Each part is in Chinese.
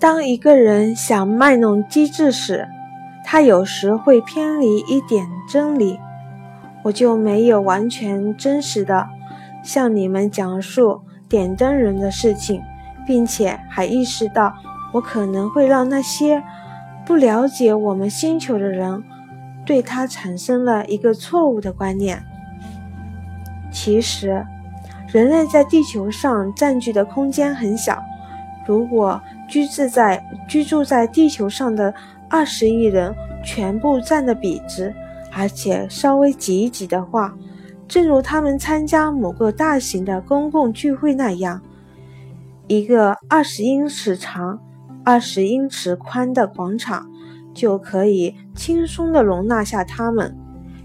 当一个人想卖弄机智时，他有时会偏离一点真理。我就没有完全真实的向你们讲述点灯人的事情，并且还意识到我可能会让那些不了解我们星球的人对他产生了一个错误的观念。其实，人类在地球上占据的空间很小，如果。居住在居住在地球上的二十亿人全部占的笔直，而且稍微挤一挤的话，正如他们参加某个大型的公共聚会那样，一个二十英尺长、二十英尺宽的广场就可以轻松地容纳下他们。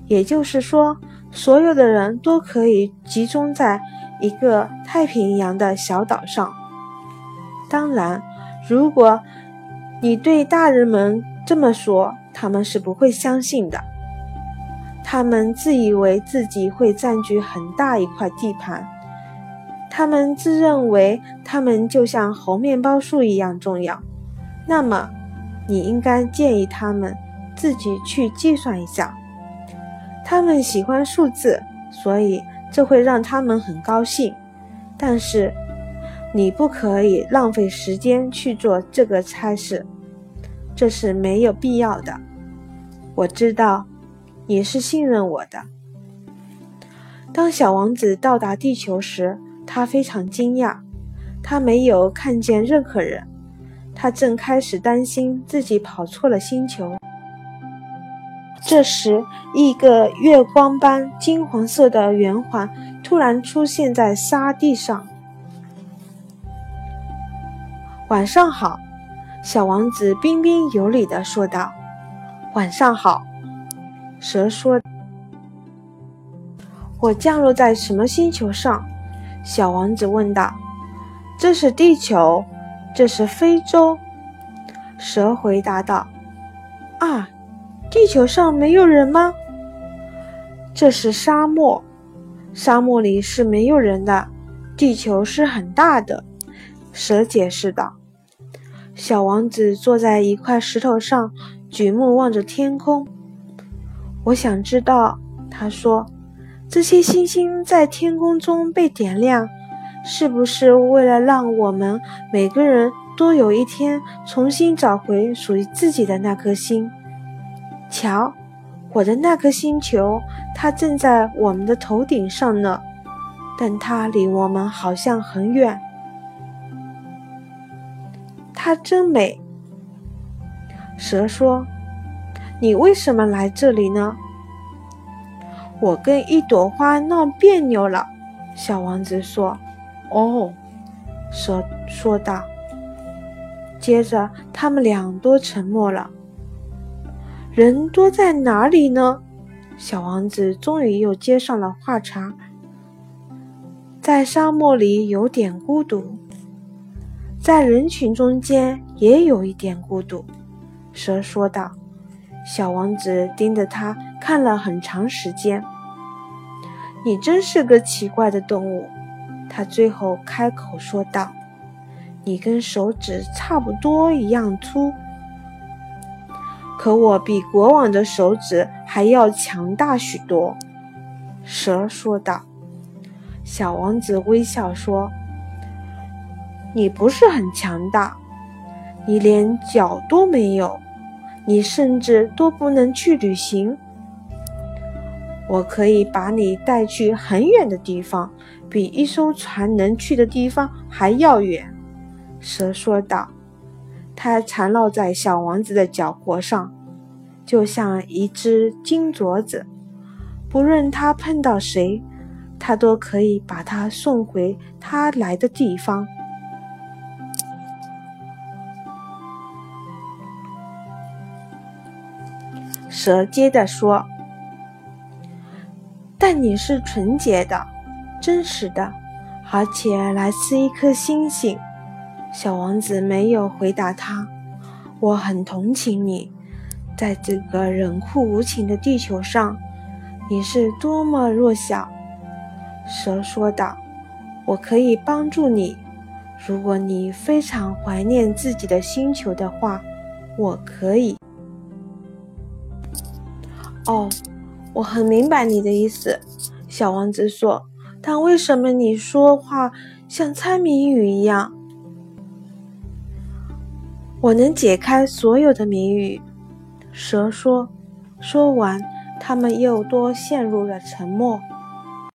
也就是说，所有的人都可以集中在一个太平洋的小岛上。当然。如果你对大人们这么说，他们是不会相信的。他们自以为自己会占据很大一块地盘，他们自认为他们就像猴面包树一样重要。那么，你应该建议他们自己去计算一下。他们喜欢数字，所以这会让他们很高兴。但是，你不可以浪费时间去做这个差事，这是没有必要的。我知道你是信任我的。当小王子到达地球时，他非常惊讶，他没有看见任何人，他正开始担心自己跑错了星球。这时，一个月光般金黄色的圆环突然出现在沙地上。晚上好，小王子彬彬有礼地说道。“晚上好。”蛇说。“我降落在什么星球上？”小王子问道。“这是地球，这是非洲。”蛇回答道。“啊，地球上没有人吗？”“这是沙漠，沙漠里是没有人的。地球是很大的。”蛇解释道。小王子坐在一块石头上，举目望着天空。我想知道，他说：“这些星星在天空中被点亮，是不是为了让我们每个人都有一天重新找回属于自己的那颗星？瞧，我的那颗星球，它正在我们的头顶上呢，但它离我们好像很远。”它真美，蛇说：“你为什么来这里呢？”我跟一朵花闹别扭了。小王子说：“哦。”蛇说道。接着，他们俩都沉默了。人多在哪里呢？小王子终于又接上了话茬：“在沙漠里有点孤独。”在人群中间也有一点孤独，蛇说道。小王子盯着他看了很长时间。你真是个奇怪的动物，他最后开口说道。你跟手指差不多一样粗，可我比国王的手指还要强大许多，蛇说道。小王子微笑说。你不是很强大，你连脚都没有，你甚至都不能去旅行。我可以把你带去很远的地方，比一艘船能去的地方还要远。”蛇说道。它缠绕在小王子的脚脖上，就像一只金镯子，不论他碰到谁，他都可以把他送回他来的地方。蛇接着说：“但你是纯洁的、真实的，而且来自一颗星星。”小王子没有回答他。“我很同情你，在这个冷酷无情的地球上，你是多么弱小。”蛇说道：“我可以帮助你，如果你非常怀念自己的星球的话，我可以。哦，我很明白你的意思，小王子说。但为什么你说话像猜谜语一样？我能解开所有的谜语，蛇说。说完，他们又都陷入了沉默。